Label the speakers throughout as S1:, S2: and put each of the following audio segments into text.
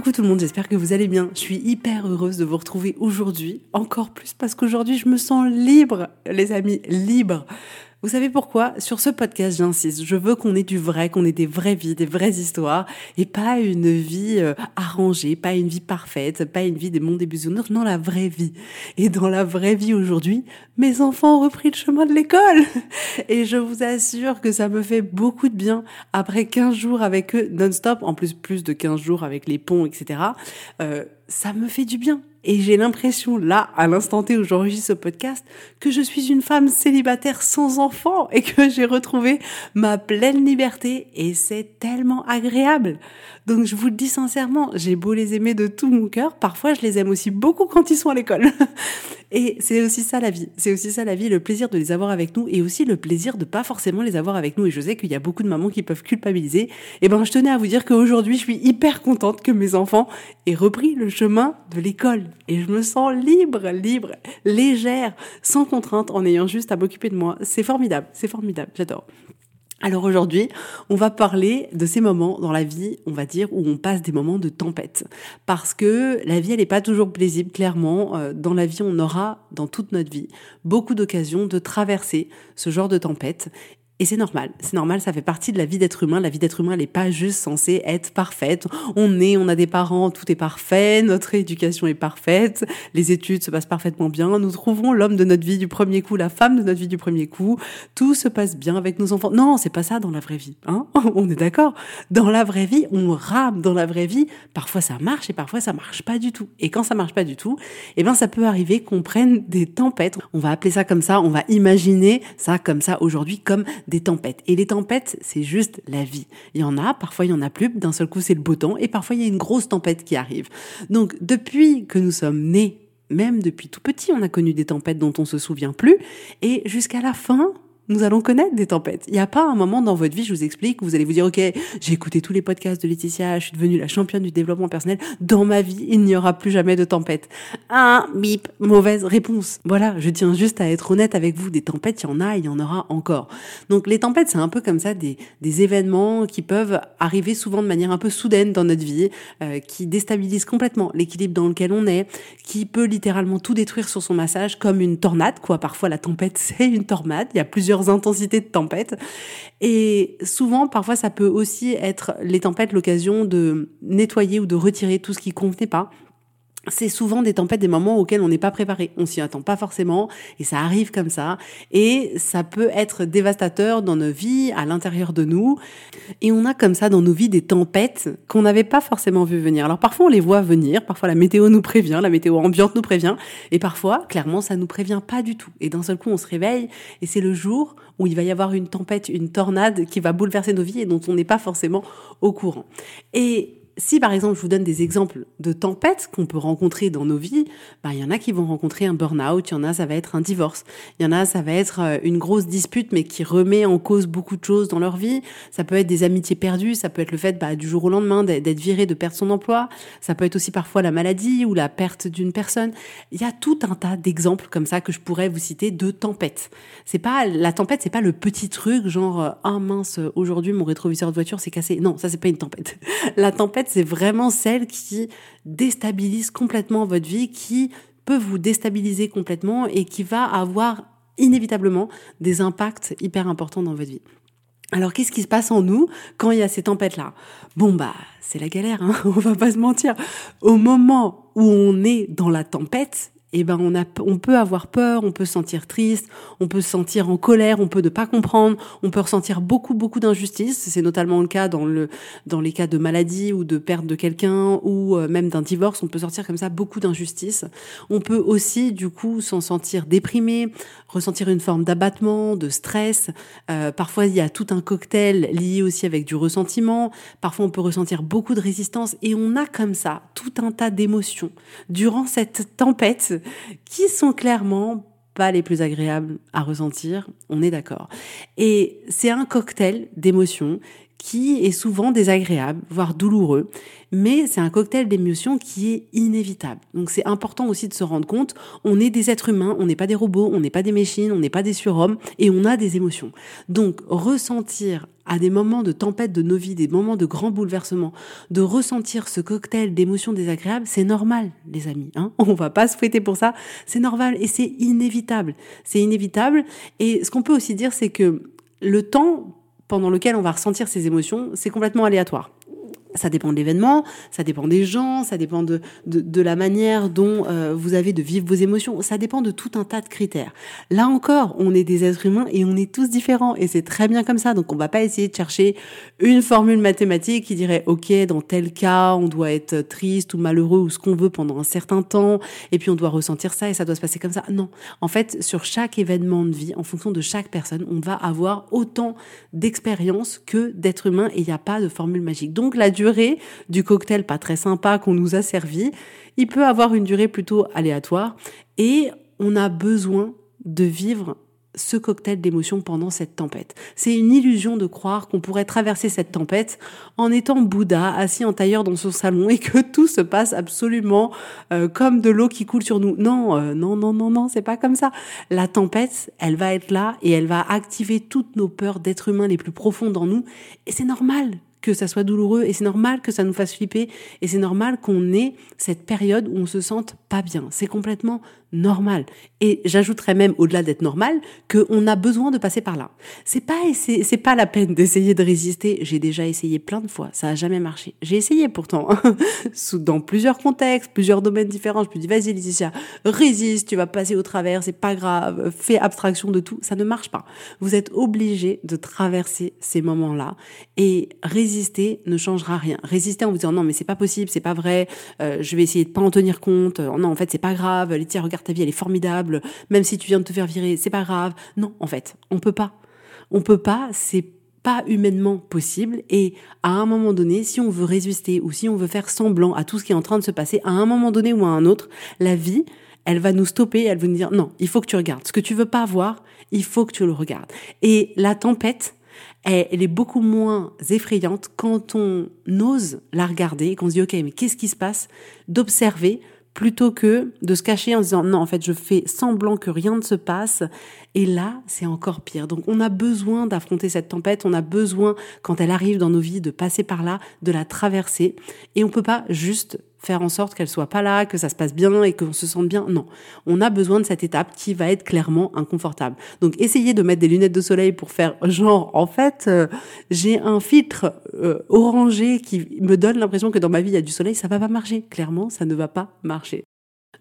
S1: Coucou tout le monde, j'espère que vous allez bien. Je suis hyper heureuse de vous retrouver aujourd'hui, encore plus parce qu'aujourd'hui je me sens libre, les amis, libre. Vous savez pourquoi? Sur ce podcast, j'insiste, je veux qu'on ait du vrai, qu'on ait des vraies vies, des vraies histoires, et pas une vie euh, arrangée, pas une vie parfaite, pas une vie des mondes des bisounours, non, la vraie vie. Et dans la vraie vie aujourd'hui, mes enfants ont repris le chemin de l'école. Et je vous assure que ça me fait beaucoup de bien après 15 jours avec eux non-stop, en plus plus de 15 jours avec les ponts, etc. Euh, ça me fait du bien. Et j'ai l'impression, là, à l'instant T où j'enregistre ce podcast, que je suis une femme célibataire sans enfant et que j'ai retrouvé ma pleine liberté et c'est tellement agréable. Donc je vous le dis sincèrement, j'ai beau les aimer de tout mon cœur, parfois je les aime aussi beaucoup quand ils sont à l'école. Et c'est aussi ça la vie. C'est aussi ça la vie, le plaisir de les avoir avec nous et aussi le plaisir de pas forcément les avoir avec nous. Et je sais qu'il y a beaucoup de mamans qui peuvent culpabiliser. Et ben, je tenais à vous dire qu'aujourd'hui, je suis hyper contente que mes enfants aient repris le chemin de l'école. Et je me sens libre, libre, légère, sans contrainte, en ayant juste à m'occuper de moi. C'est formidable, c'est formidable. J'adore. Alors aujourd'hui, on va parler de ces moments dans la vie, on va dire, où on passe des moments de tempête. Parce que la vie, elle n'est pas toujours plaisible, clairement. Euh, dans la vie, on aura, dans toute notre vie, beaucoup d'occasions de traverser ce genre de tempête. Et c'est normal, c'est normal, ça fait partie de la vie d'être humain. La vie d'être humain, elle n'est pas juste censée être parfaite. On est, on a des parents, tout est parfait, notre éducation est parfaite, les études se passent parfaitement bien, nous trouvons l'homme de notre vie du premier coup, la femme de notre vie du premier coup, tout se passe bien avec nos enfants. Non, c'est pas ça dans la vraie vie, hein On est d'accord Dans la vraie vie, on rame. Dans la vraie vie, parfois ça marche et parfois ça marche pas du tout. Et quand ça marche pas du tout, eh ben ça peut arriver qu'on prenne des tempêtes. On va appeler ça comme ça, on va imaginer ça comme ça aujourd'hui comme des tempêtes. Et les tempêtes, c'est juste la vie. Il y en a, parfois il y en a plus, d'un seul coup c'est le beau temps, et parfois il y a une grosse tempête qui arrive. Donc depuis que nous sommes nés, même depuis tout petit, on a connu des tempêtes dont on se souvient plus, et jusqu'à la fin, nous allons connaître des tempêtes. Il n'y a pas un moment dans votre vie, je vous explique, où vous allez vous dire, OK, j'ai écouté tous les podcasts de Laetitia, je suis devenue la championne du développement personnel. Dans ma vie, il n'y aura plus jamais de tempête. Un bip, mauvaise réponse. Voilà, je tiens juste à être honnête avec vous. Des tempêtes, il y en a, il y en aura encore. Donc les tempêtes, c'est un peu comme ça des, des événements qui peuvent arriver souvent de manière un peu soudaine dans notre vie, euh, qui déstabilisent complètement l'équilibre dans lequel on est, qui peut littéralement tout détruire sur son massage, comme une tornade, quoi. Parfois, la tempête, c'est une tornade. Il y a plusieurs intensités de tempête. Et souvent, parfois, ça peut aussi être les tempêtes l'occasion de nettoyer ou de retirer tout ce qui convenait pas c'est souvent des tempêtes, des moments auxquels on n'est pas préparé. On s'y attend pas forcément et ça arrive comme ça. Et ça peut être dévastateur dans nos vies, à l'intérieur de nous. Et on a comme ça dans nos vies des tempêtes qu'on n'avait pas forcément vu venir. Alors parfois on les voit venir, parfois la météo nous prévient, la météo ambiante nous prévient. Et parfois, clairement, ça nous prévient pas du tout. Et d'un seul coup, on se réveille et c'est le jour où il va y avoir une tempête, une tornade qui va bouleverser nos vies et dont on n'est pas forcément au courant. Et si par exemple je vous donne des exemples de tempêtes qu'on peut rencontrer dans nos vies, bah, il y en a qui vont rencontrer un burn-out, il y en a ça va être un divorce, il y en a ça va être euh, une grosse dispute mais qui remet en cause beaucoup de choses dans leur vie. Ça peut être des amitiés perdues, ça peut être le fait bah, du jour au lendemain d'être viré, de perdre son emploi. Ça peut être aussi parfois la maladie ou la perte d'une personne. Il y a tout un tas d'exemples comme ça que je pourrais vous citer de tempêtes. C'est pas la tempête, c'est pas le petit truc genre ah mince aujourd'hui mon rétroviseur de voiture s'est cassé. Non, ça c'est pas une tempête. La tempête c'est vraiment celle qui déstabilise complètement votre vie, qui peut vous déstabiliser complètement et qui va avoir inévitablement des impacts hyper importants dans votre vie. Alors qu'est-ce qui se passe en nous quand il y a ces tempêtes-là? Bon bah c'est la galère, hein on va pas se mentir. Au moment où on est dans la tempête, eh ben on, a, on peut avoir peur, on peut se sentir triste, on peut se sentir en colère, on peut ne pas comprendre, on peut ressentir beaucoup beaucoup d'injustice. C'est notamment le cas dans le dans les cas de maladie ou de perte de quelqu'un ou euh, même d'un divorce. On peut sortir comme ça beaucoup d'injustice. On peut aussi du coup s'en sentir déprimé, ressentir une forme d'abattement, de stress. Euh, parfois il y a tout un cocktail lié aussi avec du ressentiment. Parfois on peut ressentir beaucoup de résistance et on a comme ça tout un tas d'émotions durant cette tempête qui sont clairement pas les plus agréables à ressentir, on est d'accord. Et c'est un cocktail d'émotions qui est souvent désagréable, voire douloureux, mais c'est un cocktail d'émotions qui est inévitable. Donc c'est important aussi de se rendre compte, on est des êtres humains, on n'est pas des robots, on n'est pas des machines, on n'est pas des surhommes, et on a des émotions. Donc ressentir à des moments de tempête de nos vies, des moments de grands bouleversements, de ressentir ce cocktail d'émotions désagréables, c'est normal, les amis. Hein on va pas se fouetter pour ça. C'est normal et c'est inévitable. C'est inévitable. Et ce qu'on peut aussi dire, c'est que le temps pendant lequel on va ressentir ces émotions, c'est complètement aléatoire. Ça dépend de l'événement, ça dépend des gens, ça dépend de, de, la manière dont euh, vous avez de vivre vos émotions, ça dépend de tout un tas de critères. Là encore, on est des êtres humains et on est tous différents et c'est très bien comme ça. Donc on va pas essayer de chercher une formule mathématique qui dirait OK, dans tel cas, on doit être triste ou malheureux ou ce qu'on veut pendant un certain temps et puis on doit ressentir ça et ça doit se passer comme ça. Non, en fait, sur chaque événement de vie, en fonction de chaque personne, on va avoir autant d'expérience que d'êtres humains et il n'y a pas de formule magique. Donc la durée du cocktail pas très sympa qu'on nous a servi, il peut avoir une durée plutôt aléatoire et on a besoin de vivre ce cocktail d'émotions pendant cette tempête. C'est une illusion de croire qu'on pourrait traverser cette tempête en étant Bouddha, assis en tailleur dans son salon et que tout se passe absolument euh, comme de l'eau qui coule sur nous. Non, euh, non, non, non, non, c'est pas comme ça. La tempête, elle va être là et elle va activer toutes nos peurs d'être humain les plus profondes en nous et c'est normal que ça soit douloureux et c'est normal que ça nous fasse flipper et c'est normal qu'on ait cette période où on se sente pas bien. C'est complètement normal. Et j'ajouterais même, au-delà d'être normal, qu'on a besoin de passer par là. C'est pas, c'est pas la peine d'essayer de résister. J'ai déjà essayé plein de fois. Ça a jamais marché. J'ai essayé pourtant. Dans plusieurs contextes, plusieurs domaines différents. Je me dis, vas-y, Laetitia, résiste, tu vas passer au travers, c'est pas grave, fais abstraction de tout. Ça ne marche pas. Vous êtes obligé de traverser ces moments-là et résister ne changera rien. Résister en vous disant, non, mais c'est pas possible, c'est pas vrai, euh, je vais essayer de pas en tenir compte. non, en fait, c'est pas grave. Laetitia, regarde ta vie, elle est formidable, même si tu viens de te faire virer, c'est pas grave. Non, en fait, on peut pas. On peut pas, c'est pas humainement possible et à un moment donné, si on veut résister ou si on veut faire semblant à tout ce qui est en train de se passer, à un moment donné ou à un autre, la vie, elle va nous stopper, elle va nous dire non, il faut que tu regardes. Ce que tu veux pas voir, il faut que tu le regardes. Et la tempête, elle est beaucoup moins effrayante quand on ose la regarder, qu'on se dit ok, mais qu'est-ce qui se passe, d'observer plutôt que de se cacher en disant non, en fait, je fais semblant que rien ne se passe. Et là, c'est encore pire. Donc, on a besoin d'affronter cette tempête. On a besoin, quand elle arrive dans nos vies, de passer par là, de la traverser. Et on peut pas juste faire en sorte qu'elle soit pas là, que ça se passe bien et qu'on se sente bien. Non, on a besoin de cette étape qui va être clairement inconfortable. Donc essayez de mettre des lunettes de soleil pour faire genre en fait euh, j'ai un filtre euh, orangé qui me donne l'impression que dans ma vie il y a du soleil, ça va pas marcher. Clairement, ça ne va pas marcher.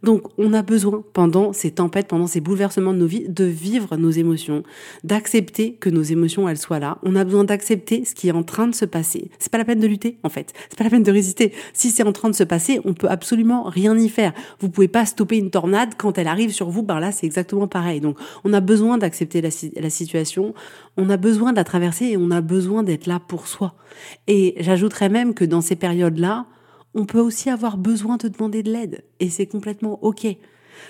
S1: Donc on a besoin pendant ces tempêtes, pendant ces bouleversements de nos vies, de vivre nos émotions, d'accepter que nos émotions elles soient là. On a besoin d'accepter ce qui est en train de se passer. C'est pas la peine de lutter en fait. C'est pas la peine de résister. Si c'est en train de se passer, on peut absolument rien y faire. Vous pouvez pas stopper une tornade quand elle arrive sur vous. Ben là c'est exactement pareil. Donc on a besoin d'accepter la, la situation. On a besoin de la traverser et on a besoin d'être là pour soi. Et j'ajouterais même que dans ces périodes là on peut aussi avoir besoin de demander de l'aide et c'est complètement OK.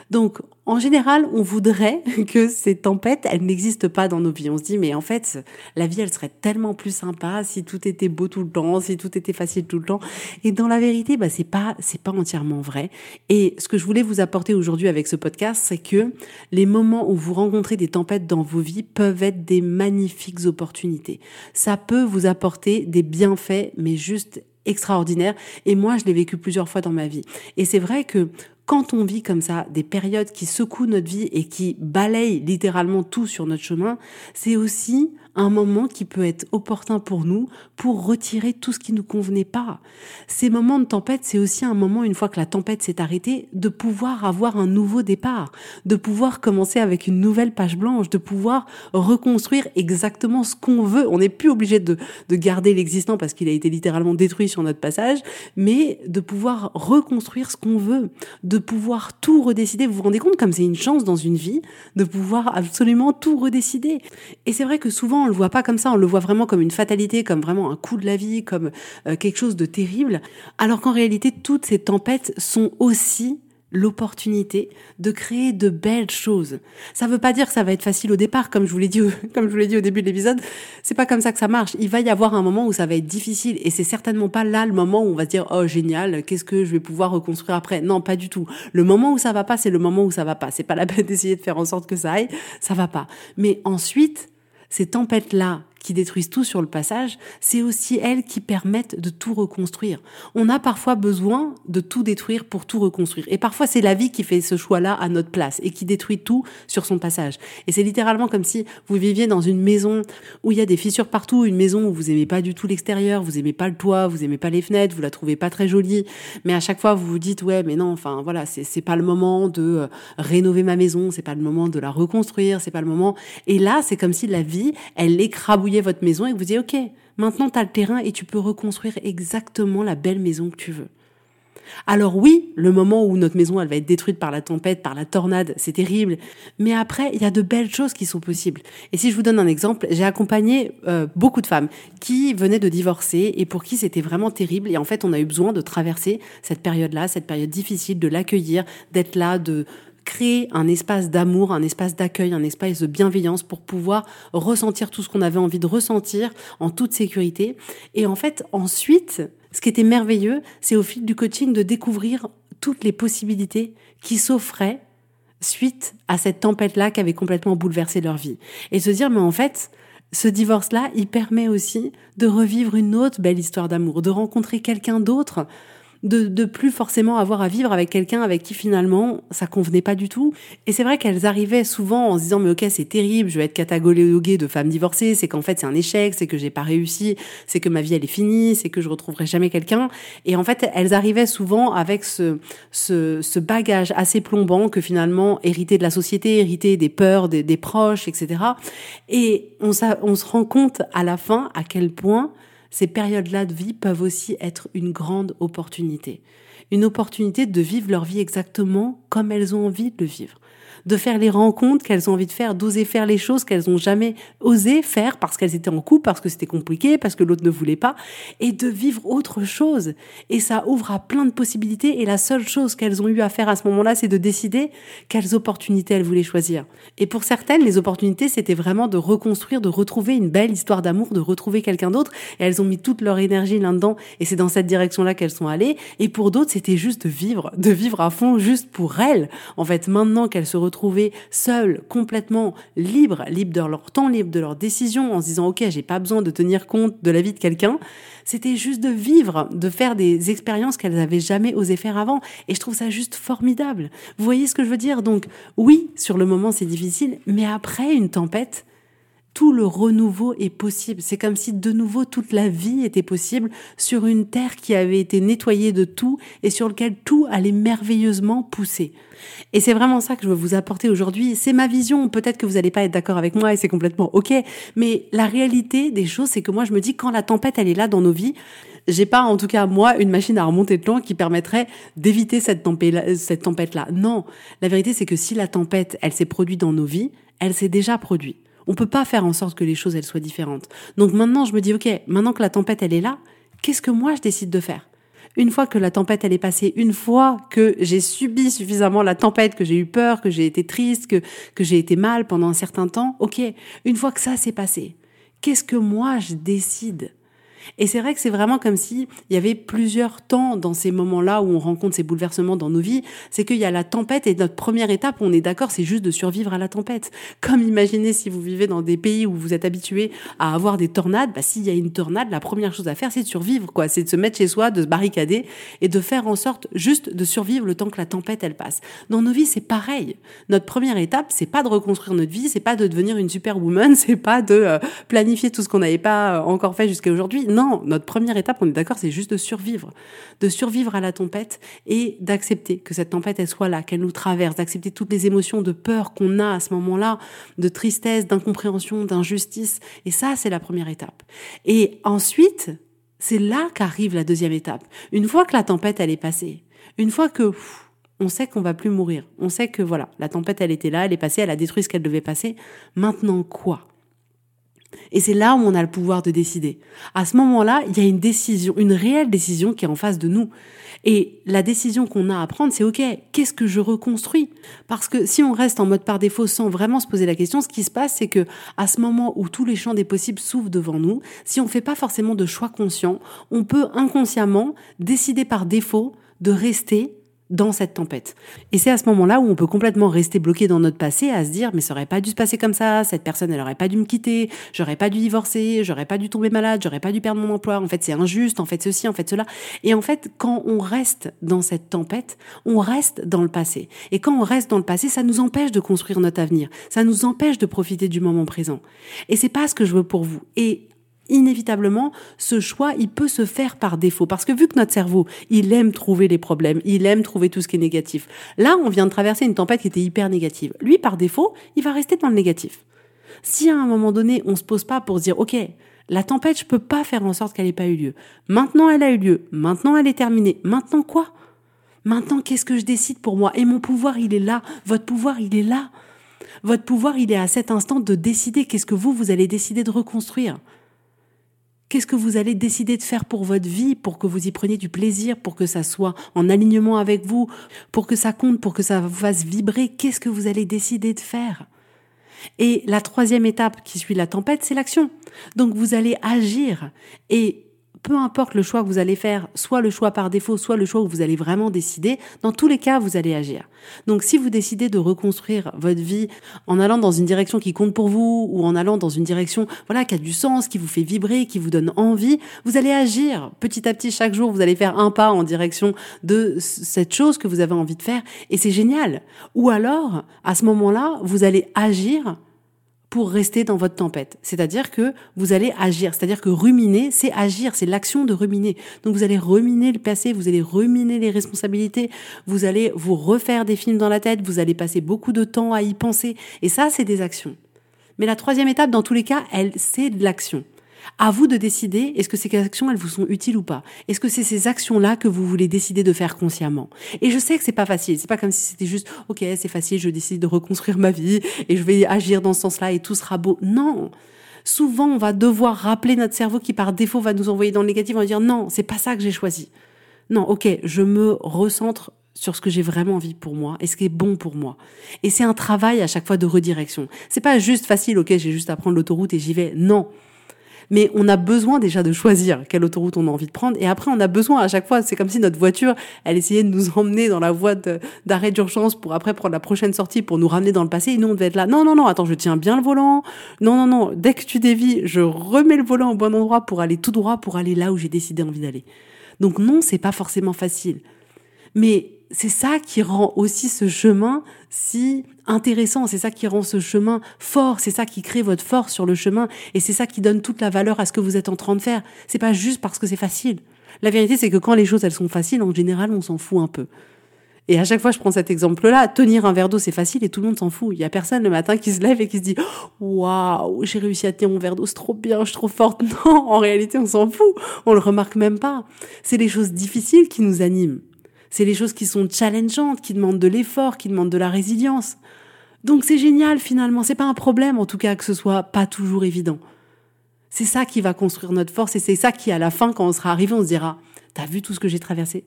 S1: Donc, en général, on voudrait que ces tempêtes, elles n'existent pas dans nos vies. On se dit, mais en fait, la vie, elle serait tellement plus sympa si tout était beau tout le temps, si tout était facile tout le temps. Et dans la vérité, bah, c'est pas, c'est pas entièrement vrai. Et ce que je voulais vous apporter aujourd'hui avec ce podcast, c'est que les moments où vous rencontrez des tempêtes dans vos vies peuvent être des magnifiques opportunités. Ça peut vous apporter des bienfaits, mais juste extraordinaire. Et moi, je l'ai vécu plusieurs fois dans ma vie. Et c'est vrai que quand on vit comme ça des périodes qui secouent notre vie et qui balayent littéralement tout sur notre chemin, c'est aussi un moment qui peut être opportun pour nous pour retirer tout ce qui nous convenait pas. Ces moments de tempête, c'est aussi un moment, une fois que la tempête s'est arrêtée, de pouvoir avoir un nouveau départ, de pouvoir commencer avec une nouvelle page blanche, de pouvoir reconstruire exactement ce qu'on veut. On n'est plus obligé de, de garder l'existant parce qu'il a été littéralement détruit sur notre passage, mais de pouvoir reconstruire ce qu'on veut, de pouvoir tout redécider. Vous vous rendez compte comme c'est une chance dans une vie de pouvoir absolument tout redécider. Et c'est vrai que souvent, le voit pas comme ça, on le voit vraiment comme une fatalité, comme vraiment un coup de la vie, comme euh, quelque chose de terrible, alors qu'en réalité, toutes ces tempêtes sont aussi l'opportunité de créer de belles choses. Ça veut pas dire que ça va être facile au départ, comme je vous l'ai dit, comme je vous l'ai dit au début de l'épisode. C'est pas comme ça que ça marche. Il va y avoir un moment où ça va être difficile et c'est certainement pas là le moment où on va se dire, oh génial, qu'est-ce que je vais pouvoir reconstruire après? Non, pas du tout. Le moment où ça va pas, c'est le moment où ça va pas. C'est pas la peine d'essayer de faire en sorte que ça aille. Ça va pas. Mais ensuite, ces tempêtes-là qui détruisent tout sur le passage, c'est aussi elles qui permettent de tout reconstruire. On a parfois besoin de tout détruire pour tout reconstruire. Et parfois, c'est la vie qui fait ce choix-là à notre place et qui détruit tout sur son passage. Et c'est littéralement comme si vous viviez dans une maison où il y a des fissures partout, une maison où vous aimez pas du tout l'extérieur, vous aimez pas le toit, vous aimez pas les fenêtres, vous la trouvez pas très jolie, mais à chaque fois vous vous dites ouais, mais non, enfin voilà, c'est pas le moment de euh, rénover ma maison, c'est pas le moment de la reconstruire, c'est pas le moment. Et là, c'est comme si la vie, elle écrabouille votre maison et que vous dites, OK, maintenant tu as le terrain et tu peux reconstruire exactement la belle maison que tu veux. Alors oui, le moment où notre maison elle va être détruite par la tempête, par la tornade, c'est terrible. Mais après, il y a de belles choses qui sont possibles. Et si je vous donne un exemple, j'ai accompagné euh, beaucoup de femmes qui venaient de divorcer et pour qui c'était vraiment terrible. Et en fait, on a eu besoin de traverser cette période-là, cette période difficile, de l'accueillir, d'être là, de créer un espace d'amour, un espace d'accueil, un espace de bienveillance pour pouvoir ressentir tout ce qu'on avait envie de ressentir en toute sécurité. Et en fait, ensuite, ce qui était merveilleux, c'est au fil du coaching de découvrir toutes les possibilités qui s'offraient suite à cette tempête-là qui avait complètement bouleversé leur vie. Et se dire, mais en fait, ce divorce-là, il permet aussi de revivre une autre belle histoire d'amour, de rencontrer quelqu'un d'autre de, de plus forcément avoir à vivre avec quelqu'un avec qui finalement ça convenait pas du tout. Et c'est vrai qu'elles arrivaient souvent en se disant mais ok c'est terrible, je vais être cataloguée de femmes divorcées, c'est qu'en fait c'est un échec, c'est que j'ai pas réussi, c'est que ma vie elle est finie, c'est que je retrouverai jamais quelqu'un. Et en fait elles arrivaient souvent avec ce, ce, ce bagage assez plombant que finalement hérité de la société, hérité des peurs des, des proches, etc. Et on, on se rend compte à la fin à quel point ces périodes-là de vie peuvent aussi être une grande opportunité. Une opportunité de vivre leur vie exactement comme elles ont envie de le vivre de faire les rencontres qu'elles ont envie de faire, d'oser faire les choses qu'elles n'ont jamais osé faire parce qu'elles étaient en couple, parce que c'était compliqué, parce que l'autre ne voulait pas, et de vivre autre chose. Et ça ouvre à plein de possibilités. Et la seule chose qu'elles ont eu à faire à ce moment-là, c'est de décider quelles opportunités elles voulaient choisir. Et pour certaines, les opportunités, c'était vraiment de reconstruire, de retrouver une belle histoire d'amour, de retrouver quelqu'un d'autre. Et elles ont mis toute leur énergie là-dedans. Et c'est dans cette direction-là qu'elles sont allées. Et pour d'autres, c'était juste de vivre, de vivre à fond, juste pour elles. En fait, maintenant qu'elles se seuls, complètement libres, libres de leur temps, libres de leurs décisions, en se disant ok, j'ai pas besoin de tenir compte de la vie de quelqu'un. C'était juste de vivre, de faire des expériences qu'elles n'avaient jamais osé faire avant. Et je trouve ça juste formidable. Vous voyez ce que je veux dire? Donc oui, sur le moment c'est difficile, mais après une tempête, tout le renouveau est possible. C'est comme si de nouveau toute la vie était possible sur une terre qui avait été nettoyée de tout et sur lequel tout allait merveilleusement pousser. Et c'est vraiment ça que je veux vous apporter aujourd'hui. C'est ma vision. Peut-être que vous n'allez pas être d'accord avec moi et c'est complètement ok. Mais la réalité des choses, c'est que moi, je me dis quand la tempête, elle est là dans nos vies, j'ai pas, en tout cas, moi, une machine à remonter de loin qui permettrait d'éviter cette tempête-là. Non. La vérité, c'est que si la tempête, elle s'est produite dans nos vies, elle s'est déjà produite. On peut pas faire en sorte que les choses elles soient différentes. Donc maintenant, je me dis OK, maintenant que la tempête elle est là, qu'est-ce que moi je décide de faire? Une fois que la tempête elle est passée, une fois que j'ai subi suffisamment la tempête, que j'ai eu peur, que j'ai été triste, que, que j'ai été mal pendant un certain temps, ok, une fois que ça s'est passé, qu'est-ce que moi je décide? Et c'est vrai que c'est vraiment comme si il y avait plusieurs temps dans ces moments-là où on rencontre ces bouleversements dans nos vies. C'est qu'il y a la tempête et notre première étape, on est d'accord, c'est juste de survivre à la tempête. Comme imaginez si vous vivez dans des pays où vous êtes habitué à avoir des tornades, bah, s'il y a une tornade, la première chose à faire, c'est de survivre, quoi. C'est de se mettre chez soi, de se barricader et de faire en sorte juste de survivre le temps que la tempête, elle passe. Dans nos vies, c'est pareil. Notre première étape, c'est pas de reconstruire notre vie, c'est pas de devenir une superwoman, c'est pas de euh, planifier tout ce qu'on n'avait pas euh, encore fait jusqu'à aujourd'hui. Non, notre première étape, on est d'accord, c'est juste de survivre. De survivre à la tempête et d'accepter que cette tempête, elle soit là, qu'elle nous traverse, d'accepter toutes les émotions de peur qu'on a à ce moment-là, de tristesse, d'incompréhension, d'injustice. Et ça, c'est la première étape. Et ensuite, c'est là qu'arrive la deuxième étape. Une fois que la tempête, elle est passée, une fois que on sait qu'on va plus mourir, on sait que voilà, la tempête, elle était là, elle est passée, elle a détruit ce qu'elle devait passer. Maintenant quoi? Et c'est là où on a le pouvoir de décider. À ce moment-là, il y a une décision, une réelle décision qui est en face de nous. Et la décision qu'on a à prendre, c'est OK, qu'est-ce que je reconstruis? Parce que si on reste en mode par défaut sans vraiment se poser la question, ce qui se passe, c'est que à ce moment où tous les champs des possibles s'ouvrent devant nous, si on ne fait pas forcément de choix conscients, on peut inconsciemment décider par défaut de rester dans cette tempête. Et c'est à ce moment-là où on peut complètement rester bloqué dans notre passé à se dire mais ça aurait pas dû se passer comme ça, cette personne elle aurait pas dû me quitter, j'aurais pas dû divorcer, j'aurais pas dû tomber malade, j'aurais pas dû perdre mon emploi, en fait c'est injuste, en fait ceci, en fait cela. Et en fait quand on reste dans cette tempête, on reste dans le passé. Et quand on reste dans le passé, ça nous empêche de construire notre avenir, ça nous empêche de profiter du moment présent. Et c'est pas ce que je veux pour vous. Et inévitablement, ce choix, il peut se faire par défaut. Parce que vu que notre cerveau, il aime trouver les problèmes, il aime trouver tout ce qui est négatif. Là, on vient de traverser une tempête qui était hyper négative. Lui, par défaut, il va rester dans le négatif. Si à un moment donné, on se pose pas pour se dire, OK, la tempête, je peux pas faire en sorte qu'elle ait pas eu lieu. Maintenant, elle a eu lieu. Maintenant, elle est terminée. Maintenant quoi? Maintenant, qu'est-ce que je décide pour moi? Et mon pouvoir, il est là. Votre pouvoir, il est là. Votre pouvoir, il est à cet instant de décider qu'est-ce que vous, vous allez décider de reconstruire. Qu'est-ce que vous allez décider de faire pour votre vie, pour que vous y preniez du plaisir, pour que ça soit en alignement avec vous, pour que ça compte, pour que ça vous fasse vibrer? Qu'est-ce que vous allez décider de faire? Et la troisième étape qui suit la tempête, c'est l'action. Donc vous allez agir et peu importe le choix que vous allez faire, soit le choix par défaut, soit le choix où vous allez vraiment décider, dans tous les cas, vous allez agir. Donc si vous décidez de reconstruire votre vie en allant dans une direction qui compte pour vous ou en allant dans une direction voilà qui a du sens, qui vous fait vibrer, qui vous donne envie, vous allez agir petit à petit chaque jour, vous allez faire un pas en direction de cette chose que vous avez envie de faire et c'est génial. Ou alors à ce moment-là, vous allez agir pour rester dans votre tempête. C'est-à-dire que vous allez agir. C'est-à-dire que ruminer, c'est agir, c'est l'action de ruminer. Donc vous allez ruminer le passé, vous allez ruminer les responsabilités, vous allez vous refaire des films dans la tête, vous allez passer beaucoup de temps à y penser. Et ça, c'est des actions. Mais la troisième étape, dans tous les cas, elle, c'est de l'action. À vous de décider, est-ce que ces actions, elles vous sont utiles ou pas? Est-ce que c'est ces actions-là que vous voulez décider de faire consciemment? Et je sais que c'est pas facile. C'est pas comme si c'était juste, ok, c'est facile, je décide de reconstruire ma vie et je vais agir dans ce sens-là et tout sera beau. Non. Souvent, on va devoir rappeler notre cerveau qui par défaut va nous envoyer dans le négatif. On va dire non, c'est pas ça que j'ai choisi. Non, ok, je me recentre sur ce que j'ai vraiment envie pour moi et ce qui est bon pour moi. Et c'est un travail à chaque fois de redirection. C'est pas juste facile, ok, j'ai juste à prendre l'autoroute et j'y vais. Non mais on a besoin déjà de choisir quelle autoroute on a envie de prendre. Et après, on a besoin à chaque fois, c'est comme si notre voiture, elle essayait de nous emmener dans la voie d'arrêt d'urgence pour après prendre la prochaine sortie pour nous ramener dans le passé. Et nous, on devait être là. Non, non, non, attends, je tiens bien le volant. Non, non, non. Dès que tu dévis, je remets le volant au bon endroit pour aller tout droit, pour aller là où j'ai décidé envie d'aller. Donc non, c'est pas forcément facile. Mais c'est ça qui rend aussi ce chemin si intéressant, c'est ça qui rend ce chemin fort, c'est ça qui crée votre force sur le chemin et c'est ça qui donne toute la valeur à ce que vous êtes en train de faire. C'est pas juste parce que c'est facile. La vérité, c'est que quand les choses elles sont faciles, en général, on s'en fout un peu. Et à chaque fois, je prends cet exemple-là. Tenir un verre d'eau, c'est facile et tout le monde s'en fout. Il y a personne le matin qui se lève et qui se dit Waouh, j'ai réussi à tenir mon verre d'eau, c'est trop bien, je suis trop forte. Non, en réalité, on s'en fout. On le remarque même pas. C'est les choses difficiles qui nous animent. C'est les choses qui sont challengeantes, qui demandent de l'effort, qui demandent de la résilience. Donc c'est génial finalement, c'est pas un problème en tout cas que ce soit pas toujours évident. C'est ça qui va construire notre force et c'est ça qui à la fin quand on sera arrivé on se dira "T'as vu tout ce que j'ai traversé?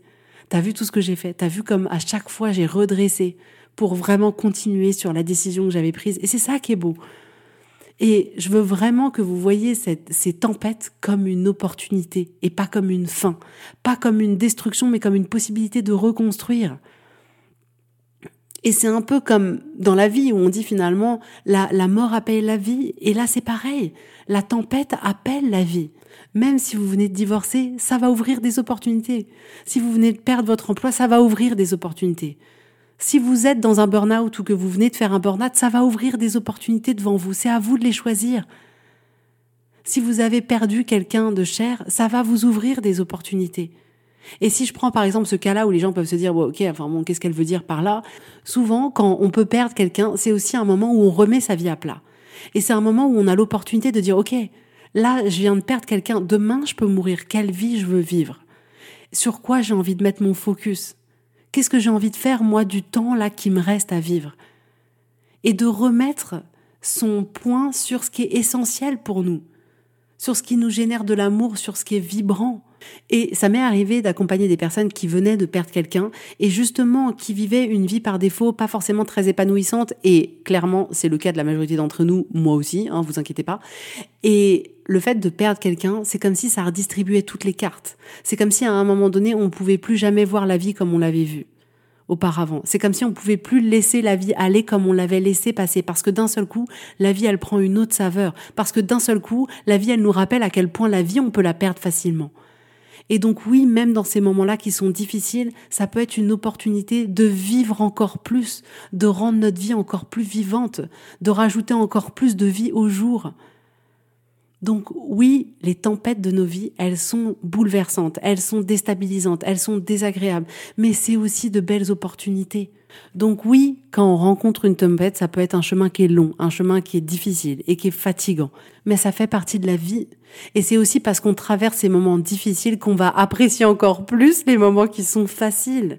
S1: T'as vu tout ce que j'ai fait? T'as vu comme à chaque fois j'ai redressé pour vraiment continuer sur la décision que j'avais prise? Et c'est ça qui est beau. Et je veux vraiment que vous voyez ces tempêtes comme une opportunité et pas comme une fin, pas comme une destruction, mais comme une possibilité de reconstruire. Et c'est un peu comme dans la vie où on dit finalement la, la mort appelle la vie. Et là c'est pareil. La tempête appelle la vie. Même si vous venez de divorcer, ça va ouvrir des opportunités. Si vous venez de perdre votre emploi, ça va ouvrir des opportunités. Si vous êtes dans un burn-out ou que vous venez de faire un burn-out, ça va ouvrir des opportunités devant vous. C'est à vous de les choisir. Si vous avez perdu quelqu'un de cher, ça va vous ouvrir des opportunités. Et si je prends par exemple ce cas-là où les gens peuvent se dire, bon, ok, enfin bon, qu'est-ce qu'elle veut dire par là? Souvent, quand on peut perdre quelqu'un, c'est aussi un moment où on remet sa vie à plat. Et c'est un moment où on a l'opportunité de dire, ok, là, je viens de perdre quelqu'un, demain, je peux mourir. Quelle vie je veux vivre? Sur quoi j'ai envie de mettre mon focus? Qu'est-ce que j'ai envie de faire, moi, du temps là qui me reste à vivre? Et de remettre son point sur ce qui est essentiel pour nous, sur ce qui nous génère de l'amour, sur ce qui est vibrant. Et ça m'est arrivé d'accompagner des personnes qui venaient de perdre quelqu'un et justement qui vivaient une vie par défaut pas forcément très épanouissante et clairement c'est le cas de la majorité d'entre nous, moi aussi, hein, vous inquiétez pas. Et le fait de perdre quelqu'un, c'est comme si ça redistribuait toutes les cartes. C'est comme si à un moment donné on pouvait plus jamais voir la vie comme on l'avait vue auparavant. C'est comme si on pouvait plus laisser la vie aller comme on l'avait laissé passer parce que d'un seul coup, la vie elle prend une autre saveur parce que d'un seul coup, la vie elle nous rappelle à quel point la vie on peut la perdre facilement. Et donc oui, même dans ces moments-là qui sont difficiles, ça peut être une opportunité de vivre encore plus, de rendre notre vie encore plus vivante, de rajouter encore plus de vie au jour. Donc oui, les tempêtes de nos vies, elles sont bouleversantes, elles sont déstabilisantes, elles sont désagréables, mais c'est aussi de belles opportunités. Donc oui, quand on rencontre une tempête, ça peut être un chemin qui est long, un chemin qui est difficile et qui est fatigant, mais ça fait partie de la vie. Et c'est aussi parce qu'on traverse ces moments difficiles qu'on va apprécier encore plus les moments qui sont faciles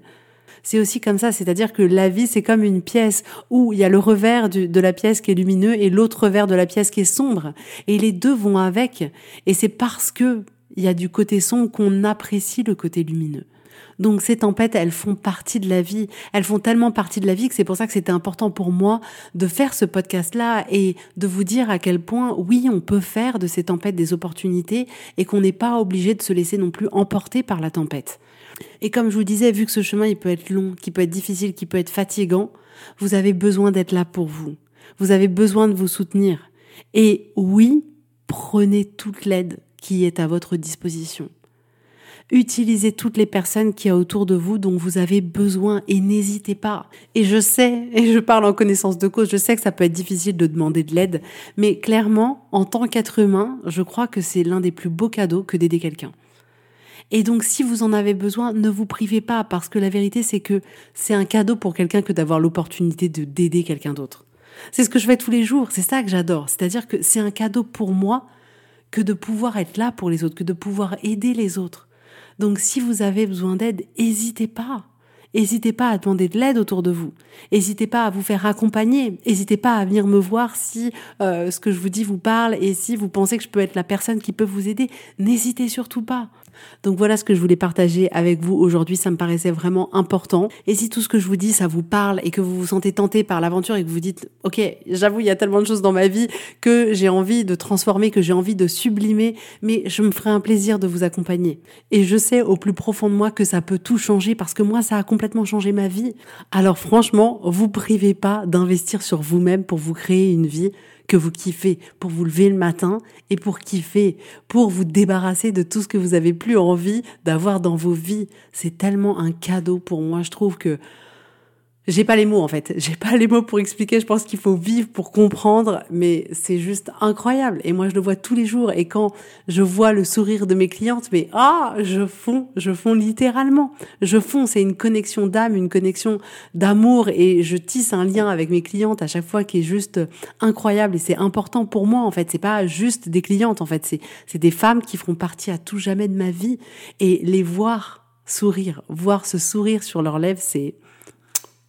S1: c'est aussi comme ça, c'est-à-dire que la vie, c'est comme une pièce où il y a le revers de la pièce qui est lumineux et l'autre revers de la pièce qui est sombre. Et les deux vont avec. Et c'est parce que il y a du côté sombre qu'on apprécie le côté lumineux. Donc ces tempêtes, elles font partie de la vie. Elles font tellement partie de la vie que c'est pour ça que c'était important pour moi de faire ce podcast-là et de vous dire à quel point, oui, on peut faire de ces tempêtes des opportunités et qu'on n'est pas obligé de se laisser non plus emporter par la tempête. Et comme je vous disais, vu que ce chemin, il peut être long, qui peut être difficile, qui peut être fatigant, vous avez besoin d'être là pour vous. Vous avez besoin de vous soutenir. Et oui, prenez toute l'aide qui est à votre disposition. Utilisez toutes les personnes qui y a autour de vous dont vous avez besoin et n'hésitez pas. Et je sais, et je parle en connaissance de cause, je sais que ça peut être difficile de demander de l'aide, mais clairement, en tant qu'être humain, je crois que c'est l'un des plus beaux cadeaux que d'aider quelqu'un. Et donc, si vous en avez besoin, ne vous privez pas, parce que la vérité, c'est que c'est un cadeau pour quelqu'un que d'avoir l'opportunité de d'aider quelqu'un d'autre. C'est ce que je fais tous les jours, c'est ça que j'adore. C'est-à-dire que c'est un cadeau pour moi que de pouvoir être là pour les autres, que de pouvoir aider les autres. Donc si vous avez besoin d'aide, n'hésitez pas. N'hésitez pas à demander de l'aide autour de vous. N'hésitez pas à vous faire accompagner. N'hésitez pas à venir me voir si euh, ce que je vous dis vous parle et si vous pensez que je peux être la personne qui peut vous aider. N'hésitez surtout pas. Donc voilà ce que je voulais partager avec vous aujourd'hui, ça me paraissait vraiment important. Et si tout ce que je vous dis, ça vous parle et que vous vous sentez tenté par l'aventure et que vous dites, ok, j'avoue, il y a tellement de choses dans ma vie que j'ai envie de transformer, que j'ai envie de sublimer, mais je me ferai un plaisir de vous accompagner. Et je sais au plus profond de moi que ça peut tout changer parce que moi, ça a complètement changé ma vie. Alors franchement, vous privez pas d'investir sur vous-même pour vous créer une vie que vous kiffez, pour vous lever le matin et pour kiffer, pour vous débarrasser de tout ce que vous avez plus envie d'avoir dans vos vies. C'est tellement un cadeau pour moi. Je trouve que j'ai pas les mots en fait. J'ai pas les mots pour expliquer. Je pense qu'il faut vivre pour comprendre, mais c'est juste incroyable. Et moi, je le vois tous les jours. Et quand je vois le sourire de mes clientes, mais ah, je fonds, je fonds littéralement. Je fonds. C'est une connexion d'âme, une connexion d'amour, et je tisse un lien avec mes clientes à chaque fois qui est juste incroyable. Et c'est important pour moi en fait. C'est pas juste des clientes en fait. C'est c'est des femmes qui feront partie à tout jamais de ma vie et les voir sourire, voir ce sourire sur leurs lèvres, c'est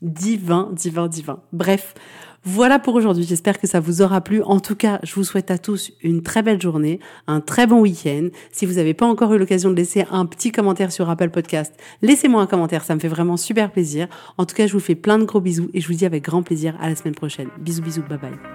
S1: divin, divin, divin. Bref, voilà pour aujourd'hui. J'espère que ça vous aura plu. En tout cas, je vous souhaite à tous une très belle journée, un très bon week-end. Si vous n'avez pas encore eu l'occasion de laisser un petit commentaire sur Apple Podcast, laissez-moi un commentaire. Ça me fait vraiment super plaisir. En tout cas, je vous fais plein de gros bisous et je vous dis avec grand plaisir à la semaine prochaine. Bisous, bisous, bye bye.